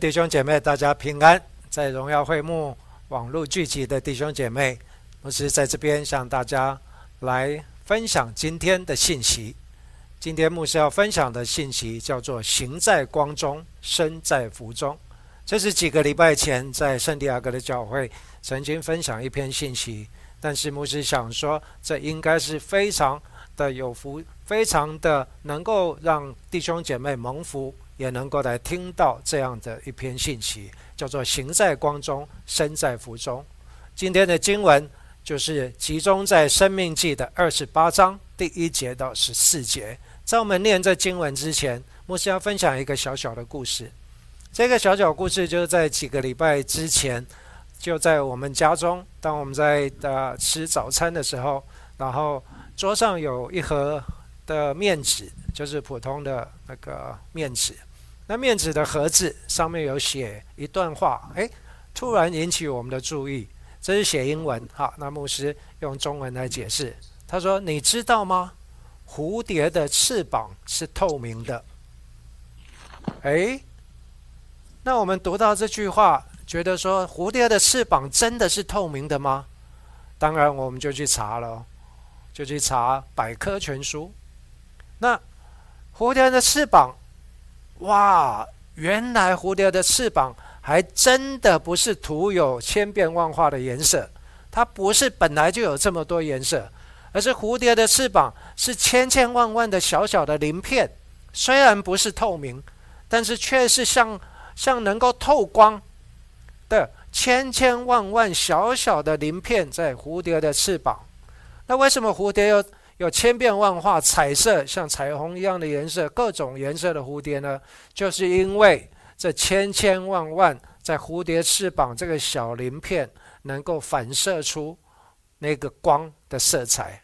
弟兄姐妹，大家平安！在荣耀会幕网络聚集的弟兄姐妹，牧师在这边向大家来分享今天的信息。今天牧师要分享的信息叫做“行在光中，身在福中”。这是几个礼拜前在圣地亚哥的教会曾经分享一篇信息，但是牧师想说，这应该是非常的有福，非常的能够让弟兄姐妹蒙福。也能够来听到这样的一篇信息，叫做“行在光中，身在福中”。今天的经文就是集中在《生命记》的二十八章第一节到十四节。在我们念这经文之前，牧师要分享一个小小的故事。这个小小故事就是在几个礼拜之前，就在我们家中，当我们在呃吃早餐的时候，然后桌上有一盒的面纸，就是普通的那个面纸。那面纸的盒子上面有写一段话，哎，突然引起我们的注意。这是写英文，好，那牧师用中文来解释。他说：“你知道吗？蝴蝶的翅膀是透明的。”哎，那我们读到这句话，觉得说蝴蝶的翅膀真的是透明的吗？当然，我们就去查了，就去查百科全书。那蝴蝶的翅膀。哇，原来蝴蝶的翅膀还真的不是涂有千变万化的颜色，它不是本来就有这么多颜色，而是蝴蝶的翅膀是千千万万的小小的鳞片，虽然不是透明，但是却是像像能够透光的千千万万小小的鳞片在蝴蝶的翅膀。那为什么蝴蝶要？有千变万化、彩色像彩虹一样的颜色，各种颜色的蝴蝶呢，就是因为这千千万万在蝴蝶翅膀这个小鳞片能够反射出那个光的色彩，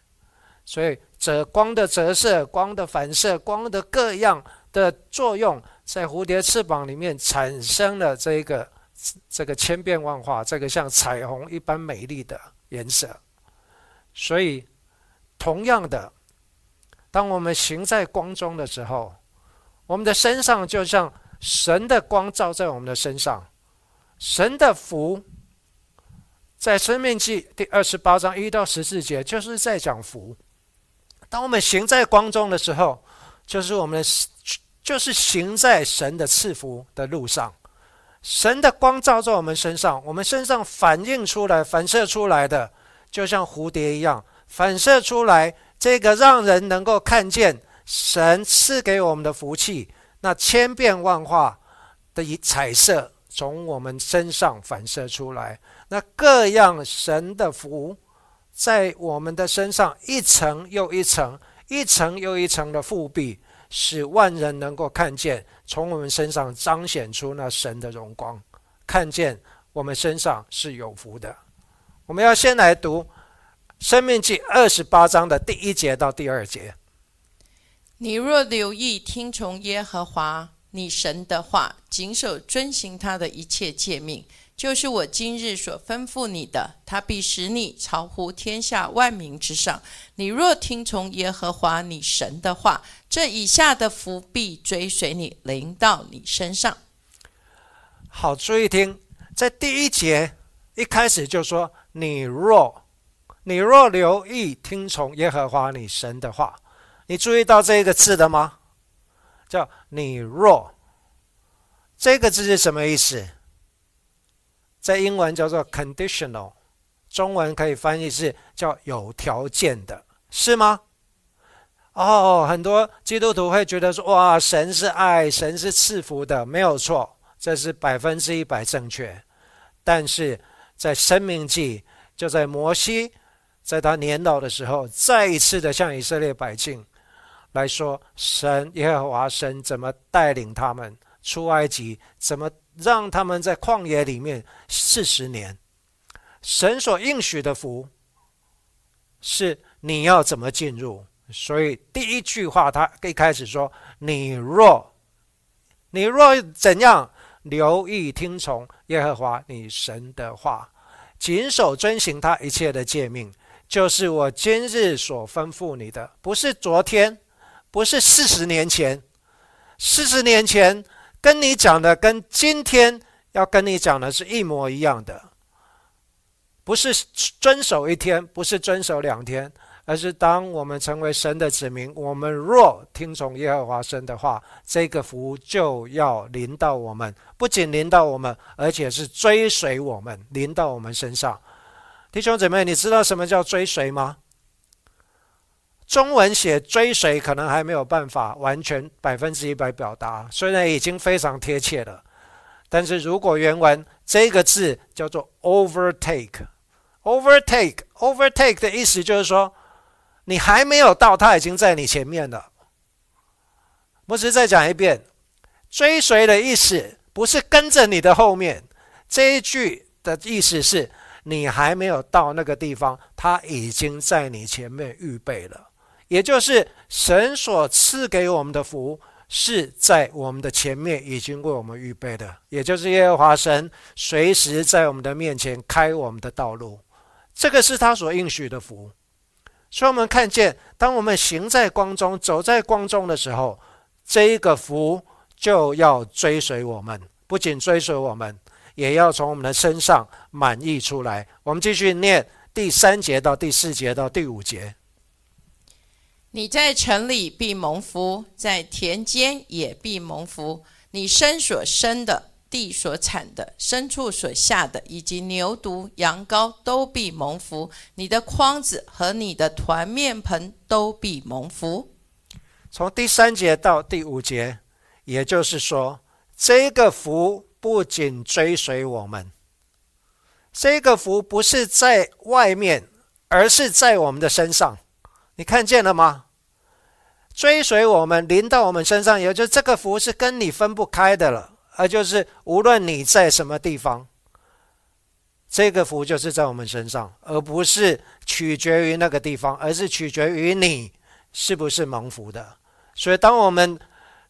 所以折光的折射、光的反射、光的各样的作用，在蝴蝶翅膀里面产生了这个这个千变万化、这个像彩虹一般美丽的颜色，所以。同样的，当我们行在光中的时候，我们的身上就像神的光照在我们的身上，神的福，在生命记第二十八章一到十四节就是在讲福。当我们行在光中的时候，就是我们就是行在神的赐福的路上，神的光照在我们身上，我们身上反映出来、反射出来的，就像蝴蝶一样。反射出来，这个让人能够看见神赐给我们的福气，那千变万化的以彩色从我们身上反射出来，那各样神的福在我们的身上一层又一层，一层又一层的复辟，使万人能够看见，从我们身上彰显出那神的荣光，看见我们身上是有福的。我们要先来读。生命记二十八章的第一节到第二节，你若留意听从耶和华你神的话，谨守遵行他的一切诫命，就是我今日所吩咐你的，他必使你超乎天下万民之上。你若听从耶和华你神的话，这以下的福必追随你，临到你身上。好，注意听，在第一节一开始就说你若。你若留意听从耶和华你神的话，你注意到这个字的吗？叫你若，这个字是什么意思？在英文叫做 conditional，中文可以翻译是叫有条件的，是吗？哦，很多基督徒会觉得说，哇，神是爱，神是赐福的，没有错，这是百分之一百正确。但是在生命记，就在摩西。在他年老的时候，再一次的向以色列百姓来说，神耶和华神怎么带领他们出埃及，怎么让他们在旷野里面四十年，神所应许的福是你要怎么进入？所以第一句话，他一开始说：“你若你若怎样留意听从耶和华你神的话，谨守遵行他一切的诫命。”就是我今日所吩咐你的，不是昨天，不是四十年前。四十年前跟你讲的跟今天要跟你讲的是一模一样的，不是遵守一天，不是遵守两天。而是当我们成为神的子民，我们若听从耶和华神的话，这个福就要临到我们，不仅临到我们，而且是追随我们，临到我们身上。弟兄姊妹，你知道什么叫追随吗？中文写追随可能还没有办法完全百分之一百表达，虽然已经非常贴切了，但是如果原文这个字叫做 overtake，overtake，overtake 的意思就是说。你还没有到，他已经在你前面了。牧师再讲一遍，追随的意思不是跟着你的后面，这一句的意思是你还没有到那个地方，他已经在你前面预备了。也就是神所赐给我们的福是在我们的前面已经为我们预备的，也就是耶和华神随时在我们的面前开我们的道路，这个是他所应许的福。所以，我们看见，当我们行在光中、走在光中的时候，这一个福就要追随我们，不仅追随我们，也要从我们的身上满溢出来。我们继续念第三节到第四节到第五节。你在城里必蒙福，在田间也必蒙福。你身所生的。地所产的、牲畜所下的，以及牛犊、羊羔，都必蒙福；你的筐子和你的团面盆都必蒙福。从第三节到第五节，也就是说，这个福不仅追随我们，这个福不是在外面，而是在我们的身上。你看见了吗？追随我们，临到我们身上，也就这个福是跟你分不开的了。而就是无论你在什么地方，这个福就是在我们身上，而不是取决于那个地方，而是取决于你是不是蒙福的。所以，当我们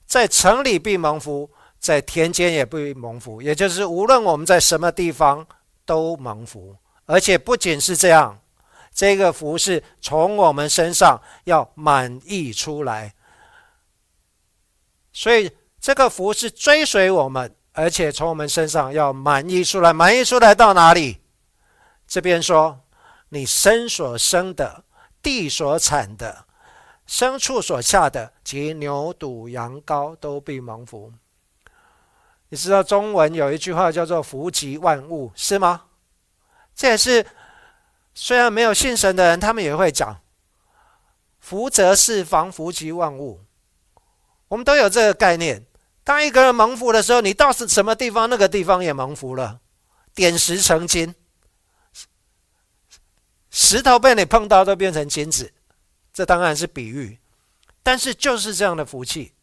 在城里必蒙福，在田间也必蒙福，也就是无论我们在什么地方都蒙福。而且不仅是这样，这个福是从我们身上要满溢出来。所以。这个福是追随我们，而且从我们身上要满溢出来。满溢出来到哪里？这边说，你身所生的、地所产的、牲畜所下的及牛犊羊羔都必蒙福。你知道中文有一句话叫做“福及万物”，是吗？这也是虽然没有信神的人，他们也会讲“福泽四方，福及万物”。我们都有这个概念。当一个人蒙福的时候，你到是什么地方，那个地方也蒙福了。点石成金，石头被你碰到都变成金子，这当然是比喻，但是就是这样的福气。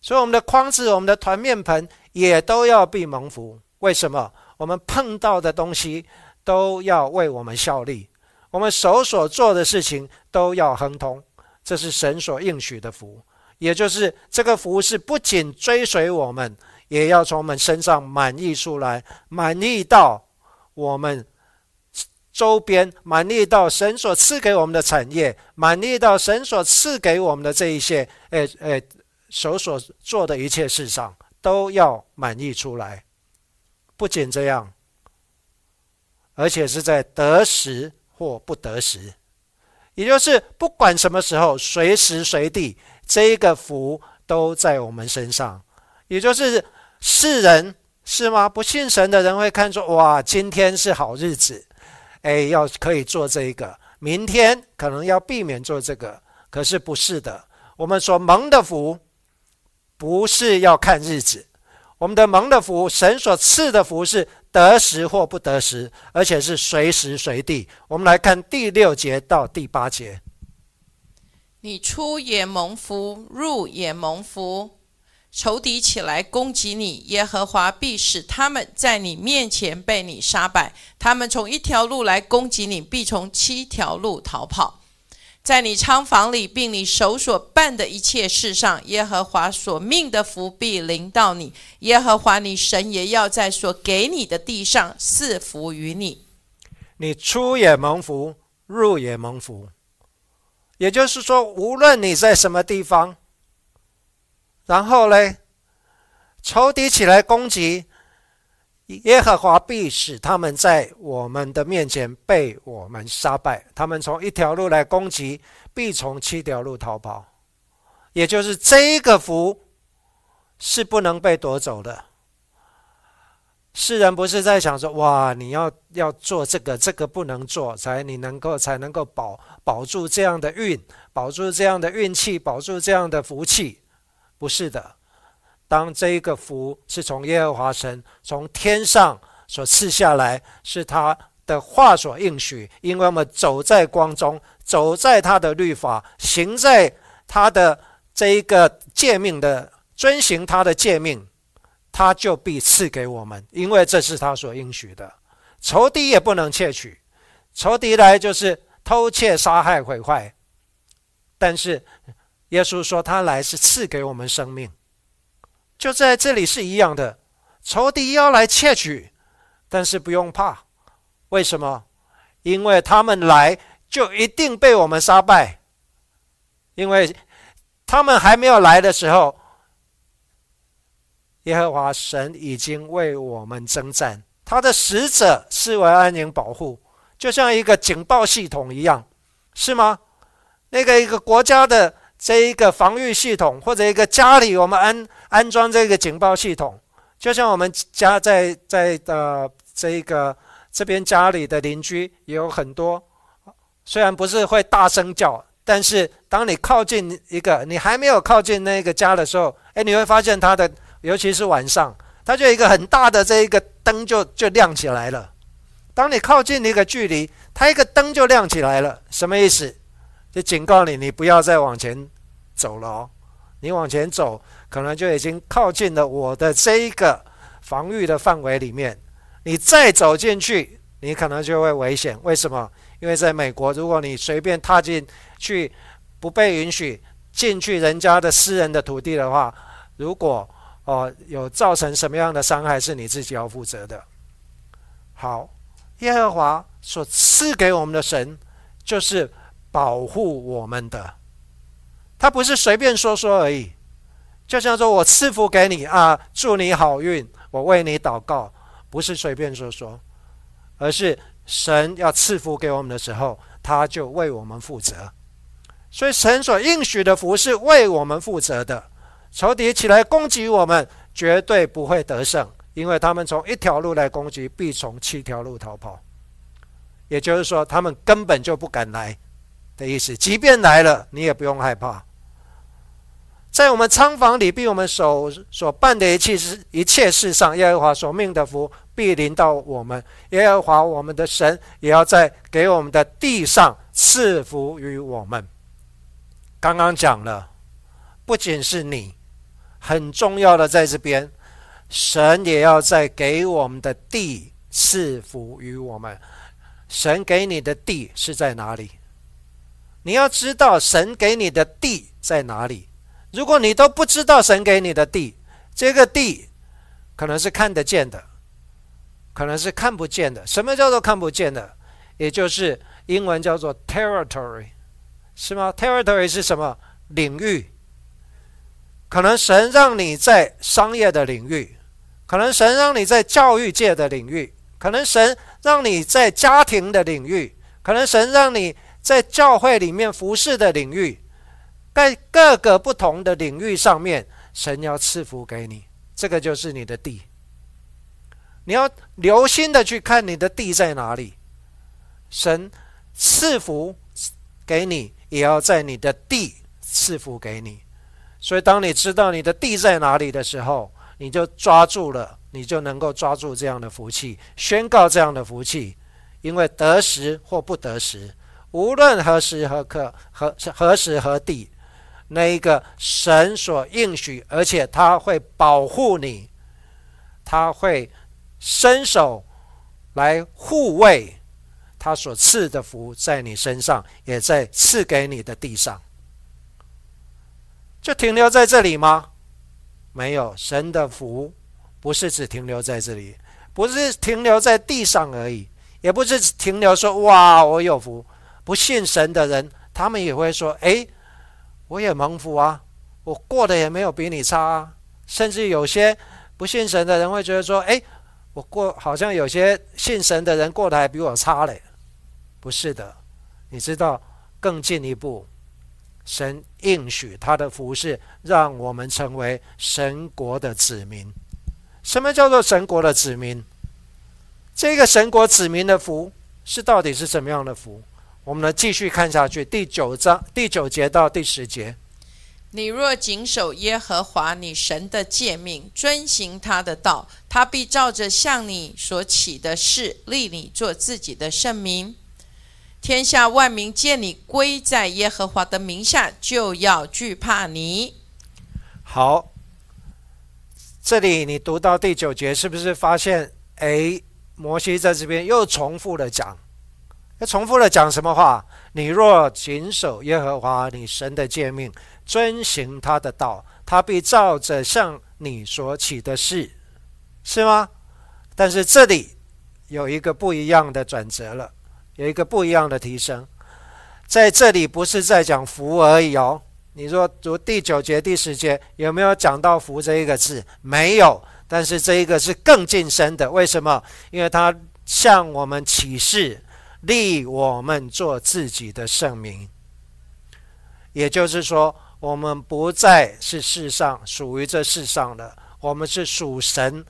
所以我们的筐子、我们的团面盆也都要被蒙福。为什么？我们碰到的东西都要为我们效力，我们手所做的事情都要亨通，这是神所应许的福。也就是这个福是不仅追随我们，也要从我们身上满溢出来，满溢到我们周边，满溢到神所赐给我们的产业，满溢到神所赐给我们的这一些，诶诶，手所做的一切事上，都要满意出来。不仅这样，而且是在得时或不得时，也就是不管什么时候，随时随地。这个福都在我们身上，也就是世人是吗？不信神的人会看出哇，今天是好日子，哎，要可以做这个；明天可能要避免做这个。可是不是的，我们所蒙的福，不是要看日子，我们的蒙的福，神所赐的福是得时或不得时，而且是随时随地。我们来看第六节到第八节。你出也蒙福，入也蒙福。仇敌起来攻击你，耶和华必使他们在你面前被你杀败。他们从一条路来攻击你，必从七条路逃跑。在你仓房里，并你手所办的一切事上，耶和华所命的福必临到你。耶和华你神也要在所给你的地上赐福于你。你出也蒙福，入也蒙福。也就是说，无论你在什么地方，然后嘞，仇敌起来攻击，耶和华必使他们在我们的面前被我们杀败。他们从一条路来攻击，必从七条路逃跑。也就是这个福是不能被夺走的。世人不是在想说：“哇，你要要做这个，这个不能做，才你能够才能够保保住这样的运，保住这样的运气，保住这样的福气。”不是的。当这一个福是从耶和华神从天上所赐下来，是他的话所应许，因为我们走在光中，走在他的律法，行在他的这一个诫命的遵行他的诫命。他就必赐给我们，因为这是他所应许的。仇敌也不能窃取，仇敌来就是偷窃、杀害、毁坏。但是耶稣说他来是赐给我们生命，就在这里是一样的。仇敌要来窃取，但是不用怕，为什么？因为他们来就一定被我们杀败，因为他们还没有来的时候。耶和华神已经为我们征战，他的使者视为安宁保护，就像一个警报系统一样，是吗？那个一个国家的这一个防御系统，或者一个家里我们安安装这个警报系统，就像我们家在在的这一个这边家里的邻居也有很多，虽然不是会大声叫，但是当你靠近一个，你还没有靠近那个家的时候，哎，你会发现他的。尤其是晚上，它就一个很大的这一个灯就就亮起来了。当你靠近一个距离，它一个灯就亮起来了。什么意思？就警告你，你不要再往前走了哦。你往前走，可能就已经靠近了我的这一个防御的范围里面。你再走进去，你可能就会危险。为什么？因为在美国，如果你随便踏进去，不被允许进去人家的私人的土地的话，如果哦，有造成什么样的伤害是你自己要负责的。好，耶和华所赐给我们的神，就是保护我们的。他不是随便说说而已，就像说我赐福给你啊，祝你好运，我为你祷告，不是随便说说，而是神要赐福给我们的时候，他就为我们负责。所以神所应许的福是为我们负责的。仇敌起来攻击我们，绝对不会得胜，因为他们从一条路来攻击，必从七条路逃跑。也就是说，他们根本就不敢来的意思。即便来了，你也不用害怕。在我们仓房里，比我们手所办的一切事、一切事上，耶和华所命的福必临到我们。耶和华我们的神也要在给我们的地上赐福于我们。刚刚讲了，不仅是你。很重要的，在这边，神也要在给我们的地赐福于我们。神给你的地是在哪里？你要知道神给你的地在哪里。如果你都不知道神给你的地，这个地可能是看得见的，可能是看不见的。什么叫做看不见的？也就是英文叫做 territory，是吗？territory 是什么领域？可能神让你在商业的领域，可能神让你在教育界的领域，可能神让你在家庭的领域，可能神让你在教会里面服侍的领域，在各个不同的领域上面，神要赐福给你，这个就是你的地。你要留心的去看你的地在哪里，神赐福给你，也要在你的地赐福给你。所以，当你知道你的地在哪里的时候，你就抓住了，你就能够抓住这样的福气，宣告这样的福气。因为得时或不得时，无论何时何刻、何何时何地，那一个神所应许，而且他会保护你，他会伸手来护卫他所赐的福，在你身上，也在赐给你的地上。就停留在这里吗？没有，神的福不是只停留在这里，不是停留在地上而已，也不是停留说哇我有福。不信神的人，他们也会说：哎，我也蒙福啊，我过得也没有比你差啊。甚至有些不信神的人会觉得说：“哎，我过好像有些信神的人过得还比我差嘞。”不是的，你知道更进一步，神应许他的福是让我们成为神国的子民。什么叫做神国的子民？这个神国子民的福是到底是什么样的福？我们呢继续看下去，第九章第九节到第十节。你若谨守耶和华你神的诫命，遵行他的道，他必照着向你所起的事立你做自己的圣名。天下万民见你归在耶和华的名下，就要惧怕你。好，这里你读到第九节，是不是发现？哎，摩西在这边又重复的讲，又重复的讲什么话？你若谨守耶和华你神的诫命。遵行他的道，他必照着向你所起的事，是吗？但是这里有一个不一样的转折了，有一个不一样的提升。在这里不是在讲福而已哦。你说读第九节、第十节有没有讲到福这一个字？没有。但是这一个是更近身的，为什么？因为他向我们启示，立我们做自己的圣名。也就是说。我们不再是世上属于这世上的，我们是属神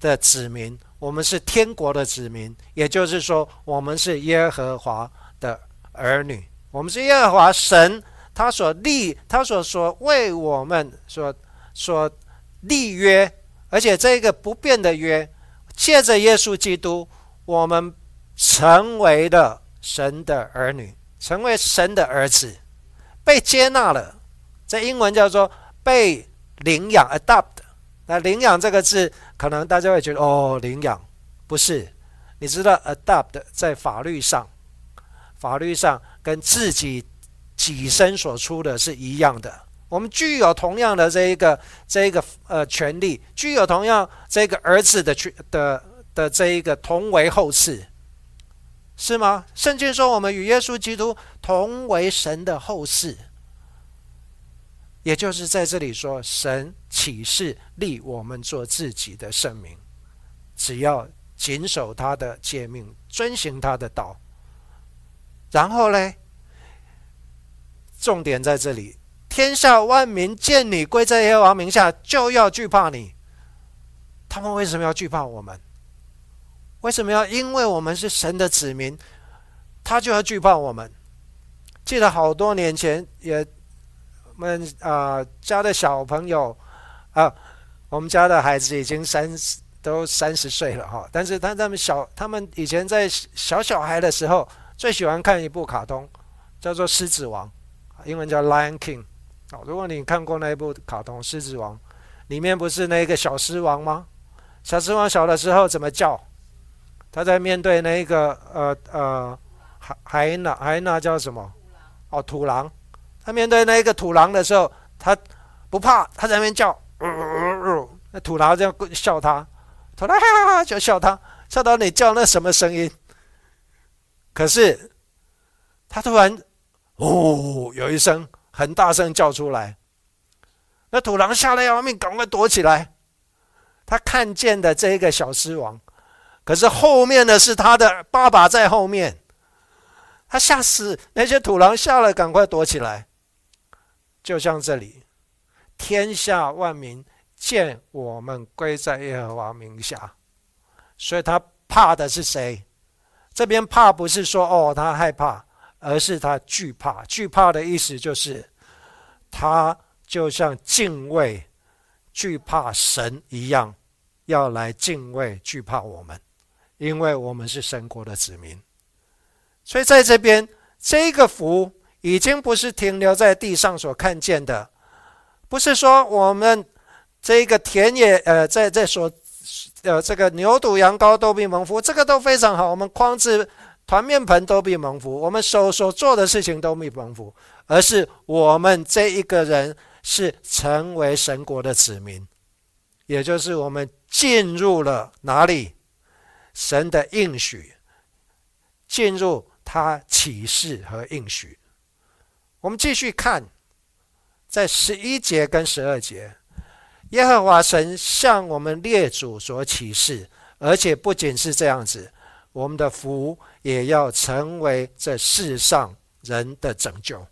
的子民，我们是天国的子民。也就是说，我们是耶和华的儿女，我们是耶和华神他所立、他所说为我们所所立约，而且这个不变的约，借着耶稣基督，我们成为了神的儿女，成为神的儿子，被接纳了。在英文叫做被领养 （adopt）。那领养这个字，可能大家会觉得哦，领养不是？你知道 adopt 在法律上，法律上跟自己己身所出的是一样的。我们具有同样的这一个这一个呃权利，具有同样这个儿子的权的的这一个同为后嗣，是吗？圣经说我们与耶稣基督同为神的后嗣。也就是在这里说，神启示立我们做自己的圣名，只要谨守他的诫命，遵行他的道。然后呢，重点在这里：天下万民见你归在耶和华名下，就要惧怕你。他们为什么要惧怕我们？为什么要？因为我们是神的子民，他就要惧怕我们。记得好多年前也。我们啊家的小朋友啊，我们家的孩子已经三十都三十岁了哈，但是他他们小，他们以前在小小孩的时候最喜欢看一部卡通，叫做《狮子王》，英文叫《Lion King》。哦，如果你看过那一部卡通《狮子王》，里面不是那个小狮王吗？小狮王小的时候怎么叫？他在面对那一个呃呃海海那海那叫什么？哦，土狼。他面对那一个土狼的时候，他不怕，他在那边叫，那土狼这样笑他，土狼哈哈哈就笑他，笑到你叫那什么声音？可是他突然哦，有一声很大声叫出来，那土狼吓得要命，赶快躲起来。他看见的这一个小狮王，可是后面的是他的爸爸在后面，他吓死那些土狼吓了，赶快躲起来。就像这里，天下万民见我们归在耶和华名下，所以他怕的是谁？这边怕不是说哦他害怕，而是他惧怕。惧怕的意思就是，他就像敬畏、惧怕神一样，要来敬畏、惧怕我们，因为我们是神国的子民。所以在这边，这个福。已经不是停留在地上所看见的，不是说我们这个田野，呃，在在所，呃，这个牛犊羊羔都必蒙福，这个都非常好。我们筐子团面盆都必蒙福，我们手所做的事情都必蒙福，而是我们这一个人是成为神国的子民，也就是我们进入了哪里？神的应许，进入他启示和应许。我们继续看，在十一节跟十二节，耶和华神向我们列祖所启示，而且不仅是这样子，我们的福也要成为这世上人的拯救。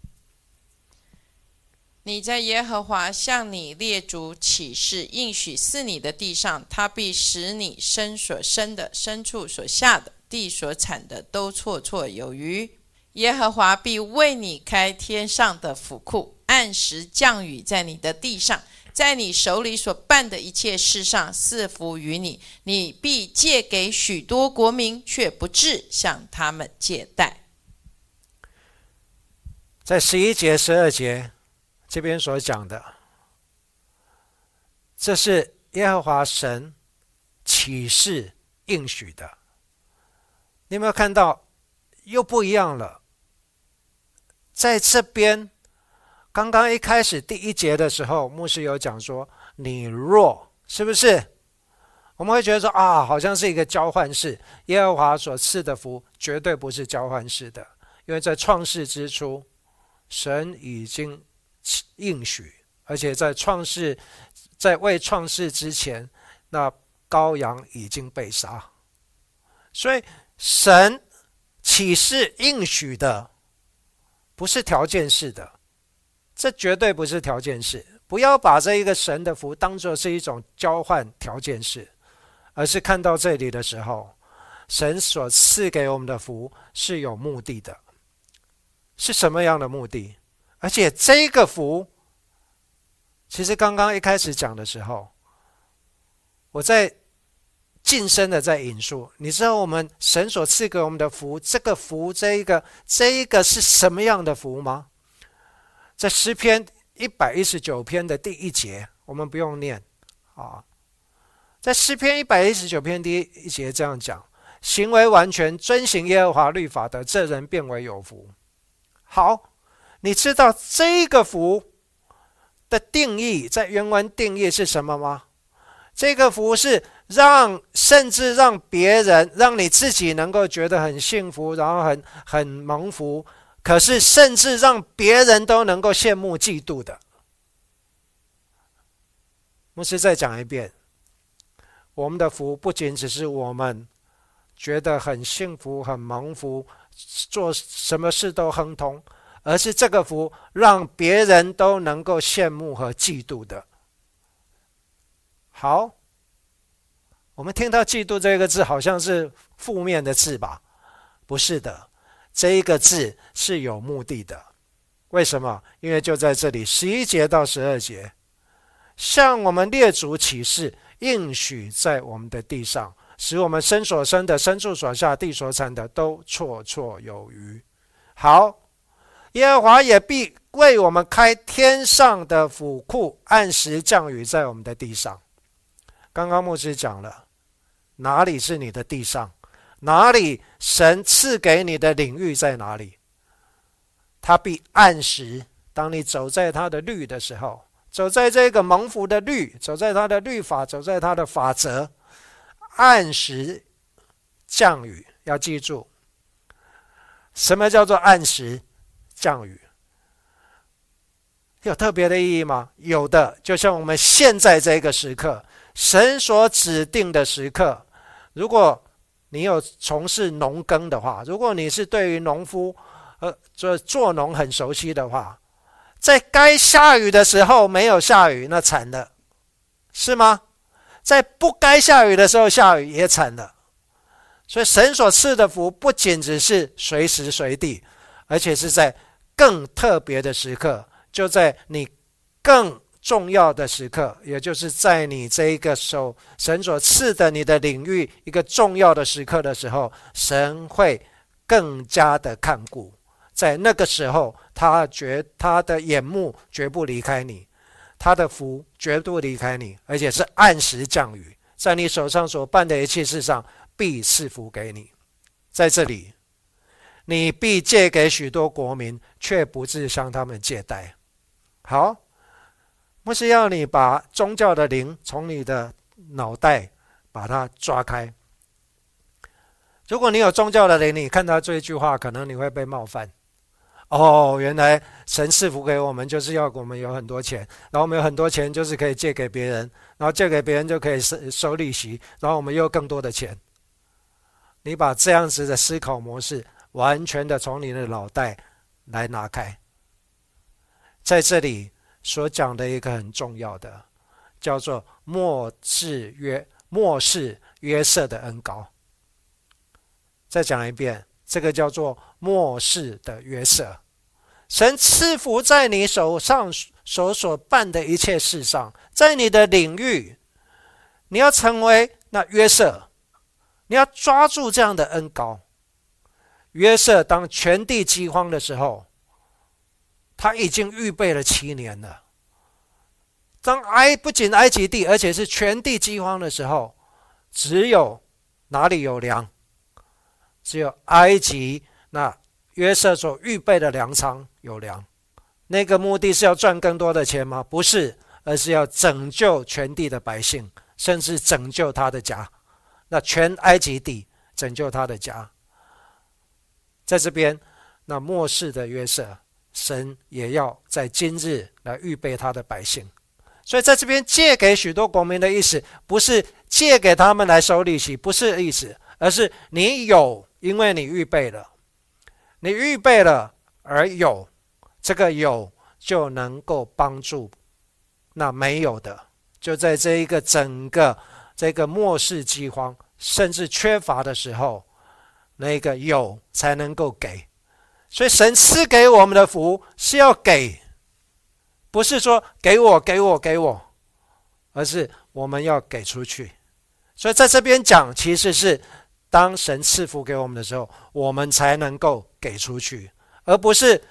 你在耶和华向你列祖起誓应许赐你的地上，他必使你生所生的、牲畜所下的、地所产的都绰绰有余。耶和华必为你开天上的府库，按时降雨在你的地上，在你手里所办的一切事上赐福于你。你必借给许多国民，却不至向他们借贷。在十一节、十二节。这边所讲的，这是耶和华神启示应许的。你有没有看到？又不一样了。在这边，刚刚一开始第一节的时候，牧师有讲说：“你若是不是？”我们会觉得说：“啊，好像是一个交换式。”耶和华所赐的福绝对不是交换式的，因为在创世之初，神已经。应许，而且在创世，在未创世之前，那羔羊已经被杀，所以神启示应许的不是条件式的，这绝对不是条件式。不要把这一个神的福当做是一种交换条件式，而是看到这里的时候，神所赐给我们的福是有目的的，是什么样的目的？而且这个福，其实刚刚一开始讲的时候，我在近身的在引述。你知道我们神所赐给我们的福，这个福，这一个，这一个是什么样的福吗？在诗篇一百一十九篇的第一节，我们不用念啊。在诗篇一百一十九篇第一节这样讲：行为完全遵行耶和华律法的，这人变为有福。好。你知道这个福的定义，在原文定义是什么吗？这个福是让，甚至让别人，让你自己能够觉得很幸福，然后很很蒙福。可是，甚至让别人都能够羡慕嫉妒的。牧师再讲一遍，我们的福不仅只是我们觉得很幸福、很蒙福，做什么事都亨通。而是这个福让别人都能够羡慕和嫉妒的。好，我们听到“嫉妒”这个字，好像是负面的字吧？不是的，这一个字是有目的的。为什么？因为就在这里，十一节到十二节，向我们列祖起誓，应许在我们的地上，使我们身所生的、牲畜所下、地所产的，都绰绰有余。好。耶和华也必为我们开天上的府库，按时降雨在我们的地上。刚刚牧师讲了，哪里是你的地上？哪里神赐给你的领域在哪里？他必按时，当你走在他的律的时候，走在这个蒙福的律，走在他的律法，走在他的法则，按时降雨。要记住，什么叫做按时？降雨有特别的意义吗？有的，就像我们现在这个时刻，神所指定的时刻。如果你有从事农耕的话，如果你是对于农夫呃做做农很熟悉的话，在该下雨的时候没有下雨，那惨了，是吗？在不该下雨的时候下雨也惨了。所以神所赐的福不仅只是随时随地，而且是在。更特别的时刻，就在你更重要的时刻，也就是在你这一个手神所赐的你的领域一个重要的时刻的时候，神会更加的看顾。在那个时候，他绝他的眼目绝不离开你，他的福绝不离开你，而且是按时降雨，在你手上所办的一切事上必赐福给你。在这里。你必借给许多国民，却不致向他们借贷。好，不是要你把宗教的灵从你的脑袋把它抓开。如果你有宗教的灵，你看到这一句话，可能你会被冒犯。哦，原来神赐福给我们，就是要我们有很多钱，然后我们有很多钱，就是可以借给别人，然后借给别人就可以收收利息，然后我们又更多的钱。你把这样子的思考模式完全的从你的脑袋来拿开，在这里所讲的一个很重要的，叫做末世约末世约瑟的恩高。再讲一遍。这个叫做末世的约瑟，神赐福在你手上所所办的一切事上，在你的领域，你要成为那约瑟，你要抓住这样的恩高。约瑟当全地饥荒的时候，他已经预备了七年了。当埃不仅埃及地，而且是全地饥荒的时候，只有哪里有粮？只有埃及那约瑟所预备的粮仓有粮，那个目的是要赚更多的钱吗？不是，而是要拯救全地的百姓，甚至拯救他的家。那全埃及地拯救他的家，在这边，那末世的约瑟，神也要在今日来预备他的百姓。所以在这边借给许多国民的意思，不是借给他们来收利息，不是意思，而是你有。因为你预备了，你预备了而有，这个有就能够帮助那没有的，就在这一个整个这个末世饥荒甚至缺乏的时候，那个有才能够给。所以神赐给我们的福是要给，不是说给我给我给我，而是我们要给出去。所以在这边讲，其实是。当神赐福给我们的时候，我们才能够给出去，而不是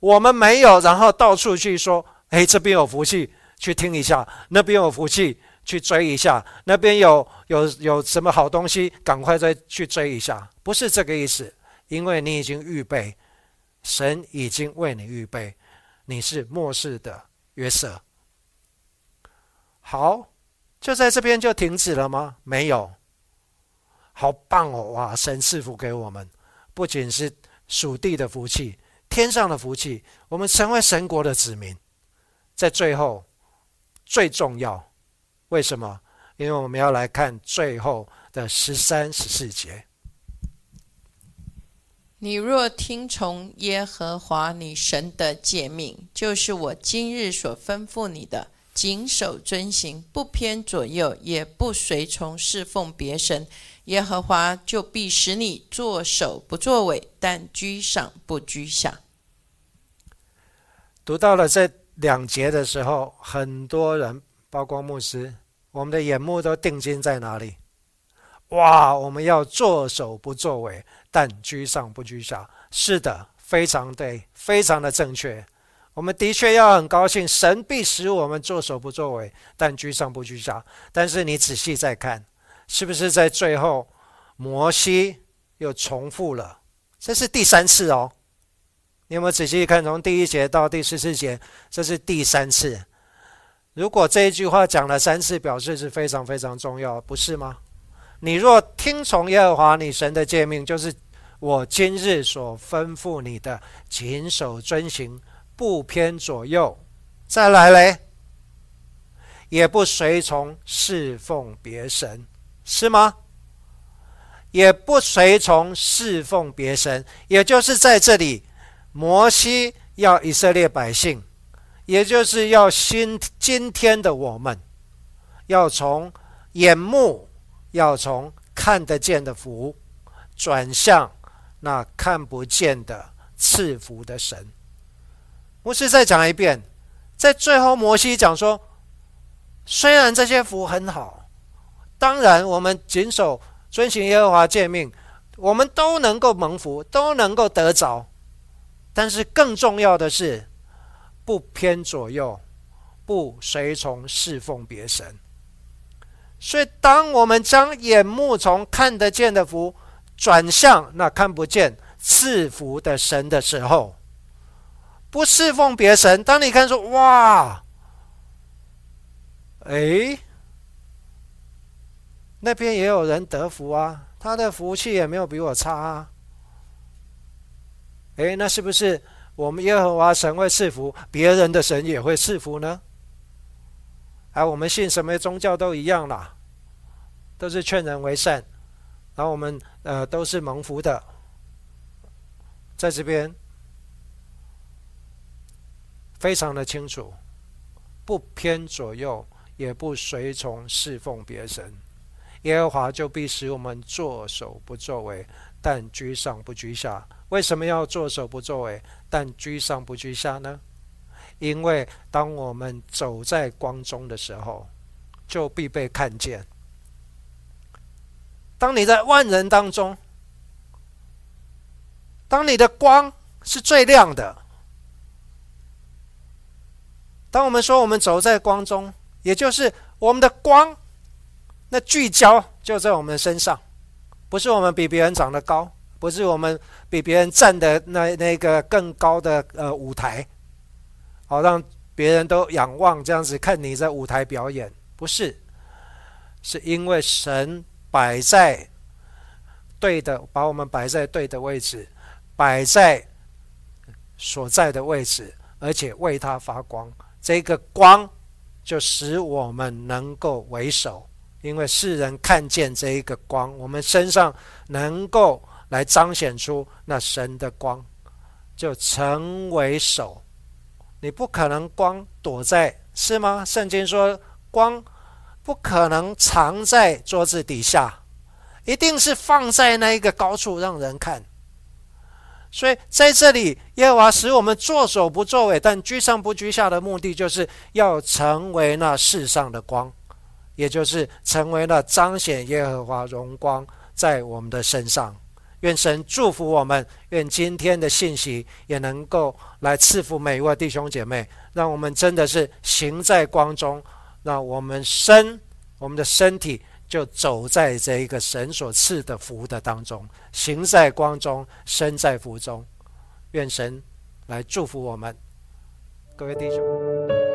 我们没有，然后到处去说：“哎，这边有福气，去听一下；那边有福气，去追一下；那边有有有什么好东西，赶快再去追一下。”不是这个意思，因为你已经预备，神已经为你预备，你是末世的约瑟。好，就在这边就停止了吗？没有。好棒哦！哇，神赐福给我们，不仅是属地的福气，天上的福气，我们成为神国的子民。在最后，最重要，为什么？因为我们要来看最后的十三、十四节。你若听从耶和华你神的诫命，就是我今日所吩咐你的，谨守遵行，不偏左右，也不随从侍奉别神。耶和华就必使你作首不作尾，但居上不居下。读到了这两节的时候，很多人，包括牧师，我们的眼目都定睛在哪里？哇！我们要作首不作尾，但居上不居下。是的，非常对，非常的正确。我们的确要很高兴，神必使我们作首不作尾，但居上不居下。但是你仔细再看。是不是在最后，摩西又重复了？这是第三次哦。你有没有仔细看？从第一节到第十四节，这是第三次。如果这一句话讲了三次，表示是非常非常重要，不是吗？你若听从耶和华你神的诫命，就是我今日所吩咐你的，谨守遵行，不偏左右。再来嘞，也不随从侍奉别神。是吗？也不随从侍奉别神，也就是在这里，摩西要以色列百姓，也就是要今今天的我们，要从眼目，要从看得见的福，转向那看不见的赐福的神。牧师再讲一遍，在最后，摩西讲说，虽然这些福很好。当然，我们谨守遵行耶和华诫命，我们都能够蒙福，都能够得着。但是更重要的是，不偏左右，不随从侍奉别神。所以，当我们将眼目从看得见的福转向那看不见赐福的神的时候，不侍奉别神。当你看说：“哇，哎。”那边也有人得福啊，他的福气也没有比我差啊。哎，那是不是我们耶和华神会赐福，别人的神也会赐福呢？而我们信什么宗教都一样啦，都是劝人为善，然后我们呃都是蒙福的，在这边非常的清楚，不偏左右，也不随从侍奉别神，耶和华就必使我们作首不作为，但居上不居下。为什么要作首不作尾，但居上不居下呢？因为当我们走在光中的时候，就必被看见。当你在万人当中，当你的光是最亮的，当我们说我们走在光中，也就是我们的光，那聚焦就在我们身上，不是我们比别人长得高，不是我们比别人站的那那个更高的呃舞台。好，让别人都仰望，这样子看你在舞台表演，不是，是因为神摆在对的，把我们摆在对的位置，摆在所在的位置，而且为他发光。这个光就使我们能够为首，因为世人看见这一个光，我们身上能够来彰显出那神的光，就成为首。你不可能光躲在是吗？圣经说光不可能藏在桌子底下，一定是放在那一个高处让人看。所以在这里，耶和华使我们作首不作尾，但居上不居下的目的，就是要成为那世上的光，也就是成为了彰显耶和华荣光在我们的身上。愿神祝福我们，愿今天的信息也能够来赐福每一位弟兄姐妹，让我们真的是行在光中，让我们身我们的身体就走在这一个神所赐的福的当中，行在光中，身在福中。愿神来祝福我们，各位弟兄。